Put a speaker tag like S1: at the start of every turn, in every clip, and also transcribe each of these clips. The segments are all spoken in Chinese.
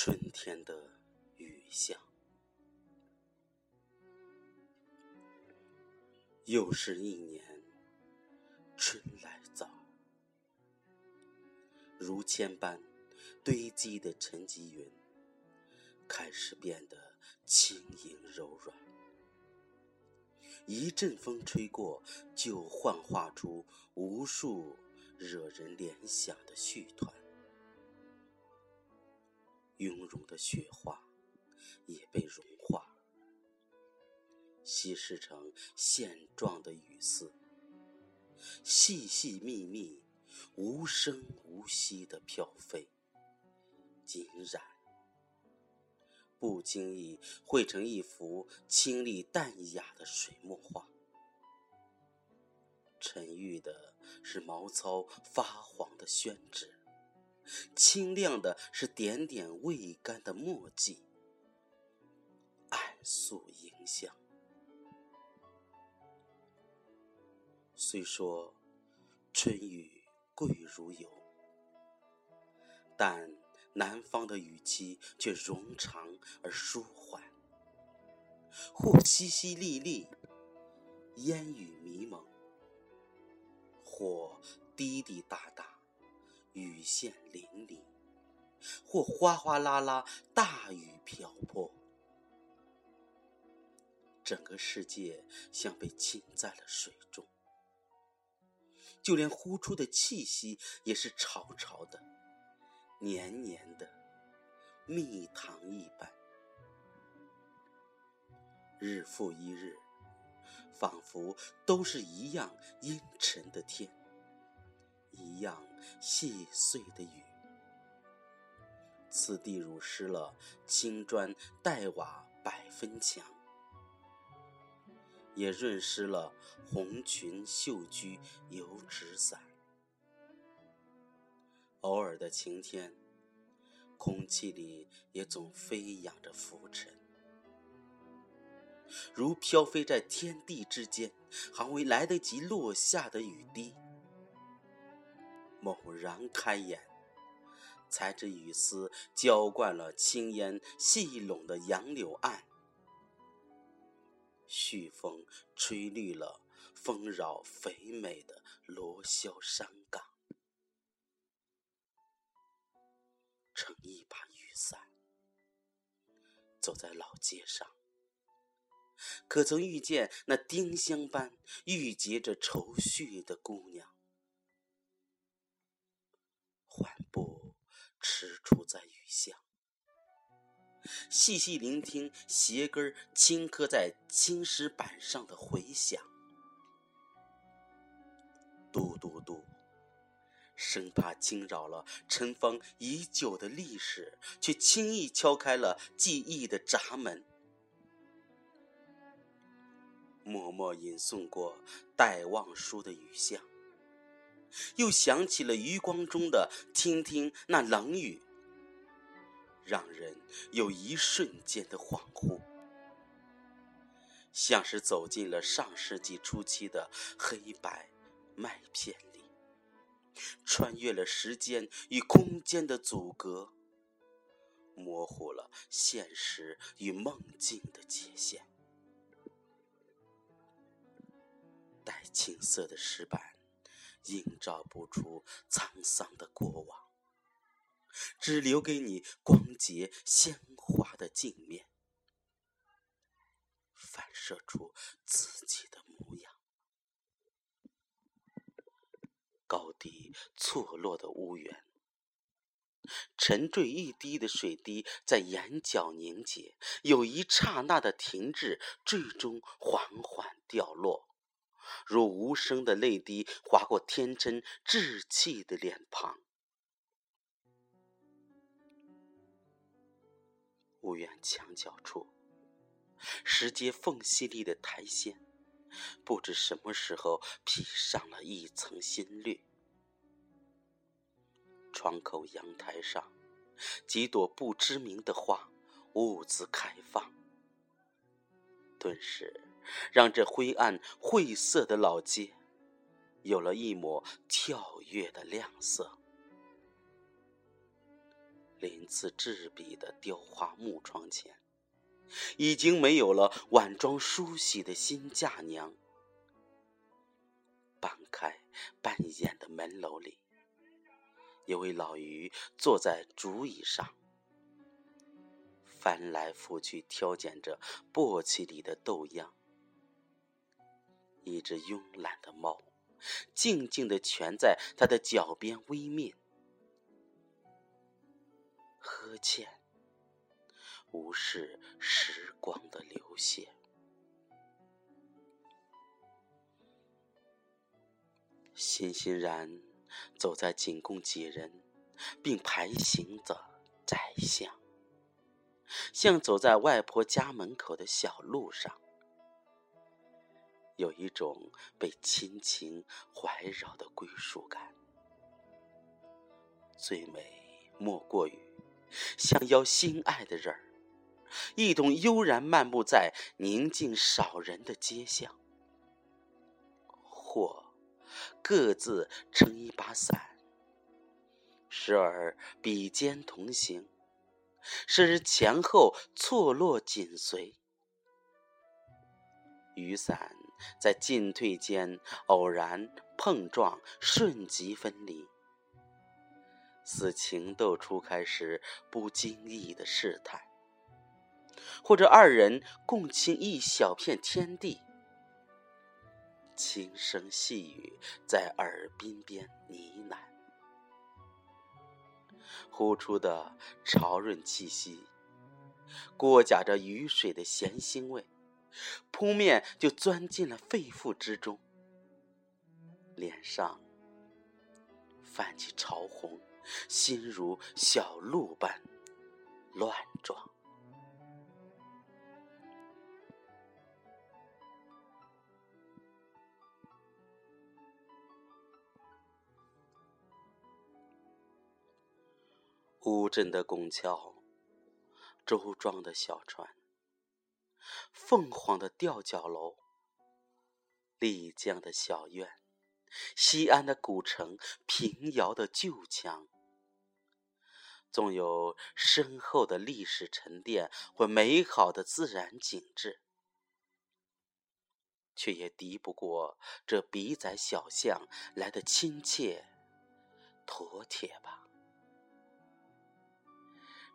S1: 春天的雨巷，又是一年春来早，如铅般堆积的沉积云，开始变得轻盈柔软。一阵风吹过，就幻化出无数惹人联想的絮团。雍容的雪花也被融化，稀释成线状的雨丝，细细密密、无声无息地飘飞、浸染，不经意绘成一幅清丽淡雅的水墨画。沉郁的是毛糙发黄的宣纸。清亮的是点点未干的墨迹，暗素影像。虽说春雨贵如油，但南方的雨期却冗长而舒缓，或淅淅沥沥，烟雨迷蒙；或滴滴答答。雨线淋漓，或哗哗啦啦，大雨瓢泼，整个世界像被浸在了水中，就连呼出的气息也是潮潮的、黏黏的，蜜糖一般。日复一日，仿佛都是一样阴沉的天。一样细碎的雨，此地濡湿了青砖黛瓦百分墙，也润湿了红裙绣裾油纸伞。偶尔的晴天，空气里也总飞扬着浮尘，如飘飞在天地之间，还未来得及落下的雨滴。猛然开眼，才知雨丝浇灌了青烟细拢的杨柳岸，煦风吹绿了丰饶肥美的罗霄山岗。撑一把雨伞，走在老街上，可曾遇见那丁香般郁结着愁绪的姑娘？踟蹰在雨巷，细细聆听鞋跟轻磕在青石板上的回响，嘟嘟嘟，生怕惊扰了尘封已久的历史，却轻易敲开了记忆的闸门。默默吟诵过戴望舒的《雨巷》。又想起了余光中的“听听那冷雨”，让人有一瞬间的恍惚，像是走进了上世纪初期的黑白麦片里，穿越了时间与空间的阻隔，模糊了现实与梦境的界限。带青色的石板。映照不出沧桑的过往，只留给你光洁鲜花的镜面，反射出自己的模样。高低错落的屋檐，沉坠一滴的水滴在眼角凝结，有一刹那的停滞，最终缓缓掉落。如无声的泪滴划过天真稚气的脸庞，屋院墙角处，石阶缝隙里的苔藓，不知什么时候披上了一层新绿。窗口阳台上，几朵不知名的花兀自开放，顿时。让这灰暗晦涩的老街，有了一抹跳跃的亮色。鳞次栉比的雕花木窗前，已经没有了晚装梳洗的新嫁娘。半开半掩的门楼里，有位老妪坐在竹椅上，翻来覆去挑拣着簸箕里的豆样。一只慵懒的猫，静静地蜷在他的脚边微面，呵欠，无视时光的流泻。欣欣然走在仅供几人并排行的窄巷，像走在外婆家门口的小路上。有一种被亲情怀绕的归属感，最美莫过于相邀心爱的人儿，一同悠然漫步在宁静少人的街巷，或各自撑一把伞，时而比肩同行，时而前后错落紧随，雨伞。在进退间偶然碰撞，瞬即分离，似情窦初开时不经意的试探；或者二人共倾一小片天地，轻声细语在耳鬓边呢喃，呼出的潮润气息，裹夹着雨水的咸腥味。扑面就钻进了肺腑之中，脸上泛起潮红，心如小鹿般乱撞。乌镇的拱桥，周庄的小船。凤凰的吊脚楼，丽江的小院，西安的古城，平遥的旧墙，纵有深厚的历史沉淀或美好的自然景致，却也敌不过这笔仔小巷来的亲切妥帖吧。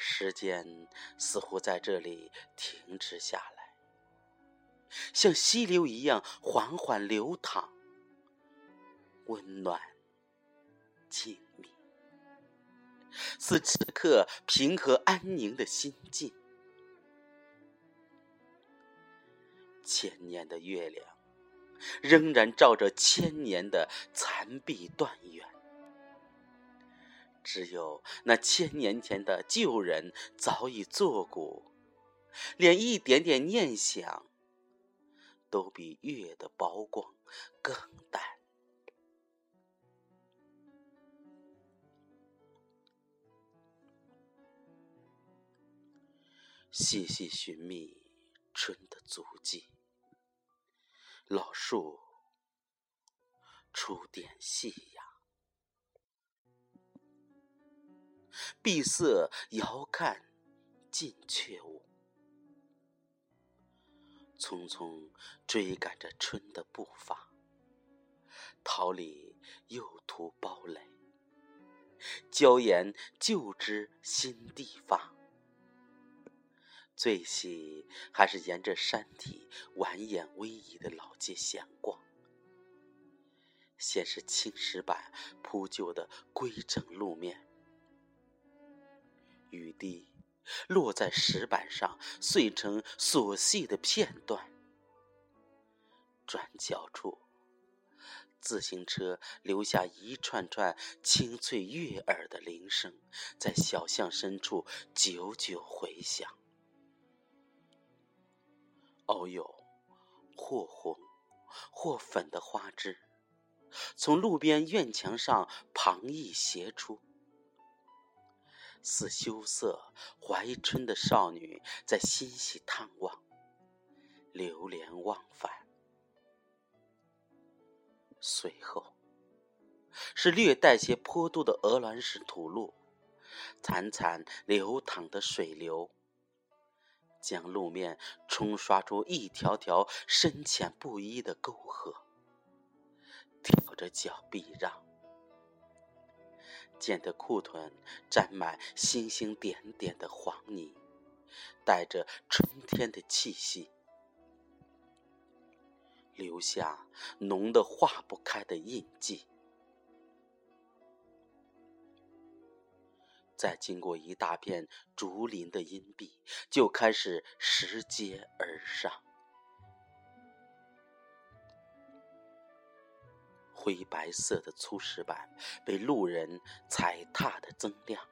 S1: 时间似乎在这里停止下来。像溪流一样缓缓流淌，温暖、静谧，似此刻平和安宁的心境。千年的月亮，仍然照着千年的残壁断垣。只有那千年前的旧人早已作古，连一点点念想。都比月的薄光更淡。细细寻觅春的足迹，老树出点细芽，闭塞遥看近却无。匆匆追赶着春的步伐，桃李又图包蕾，娇颜旧枝新地发。最喜还是沿着山体蜿蜒逶迤的老街闲逛，先是青石板铺就的规整路面，雨滴。落在石板上，碎成琐细的片段。转角处，自行车留下一串串清脆悦耳的铃声，在小巷深处久久回响。偶有或红或粉的花枝，从路边院墙上旁逸斜出。似羞涩怀春的少女在欣喜探望，流连忘返。随后，是略带些坡度的鹅卵石土路，潺潺流淌的水流，将路面冲刷出一条条深浅不一的沟壑。挑着脚避让，见得裤臀沾满星星点点的黄泥，带着春天的气息，留下浓得化不开的印记。再经过一大片竹林的荫蔽，就开始拾阶而上。灰白色的粗石板被路人踩踏的锃亮，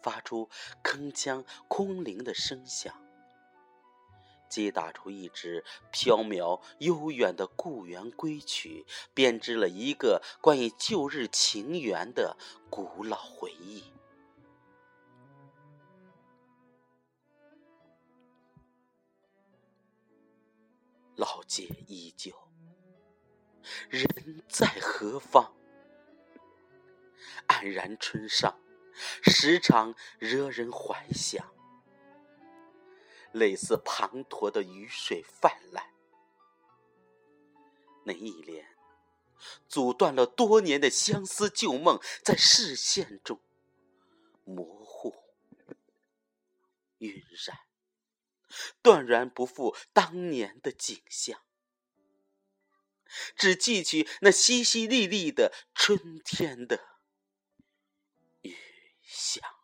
S1: 发出铿锵空灵的声响，击打出一支飘渺悠远的故园归曲，编织了一个关于旧日情缘的古老回忆。老街依旧，人在何方？黯然春上，时常惹人怀想。类似滂沱的雨水泛滥，那一帘阻断了多年的相思旧梦，在视线中模糊晕染。断然不复当年的景象，只记起那淅淅沥沥的春天的雨响。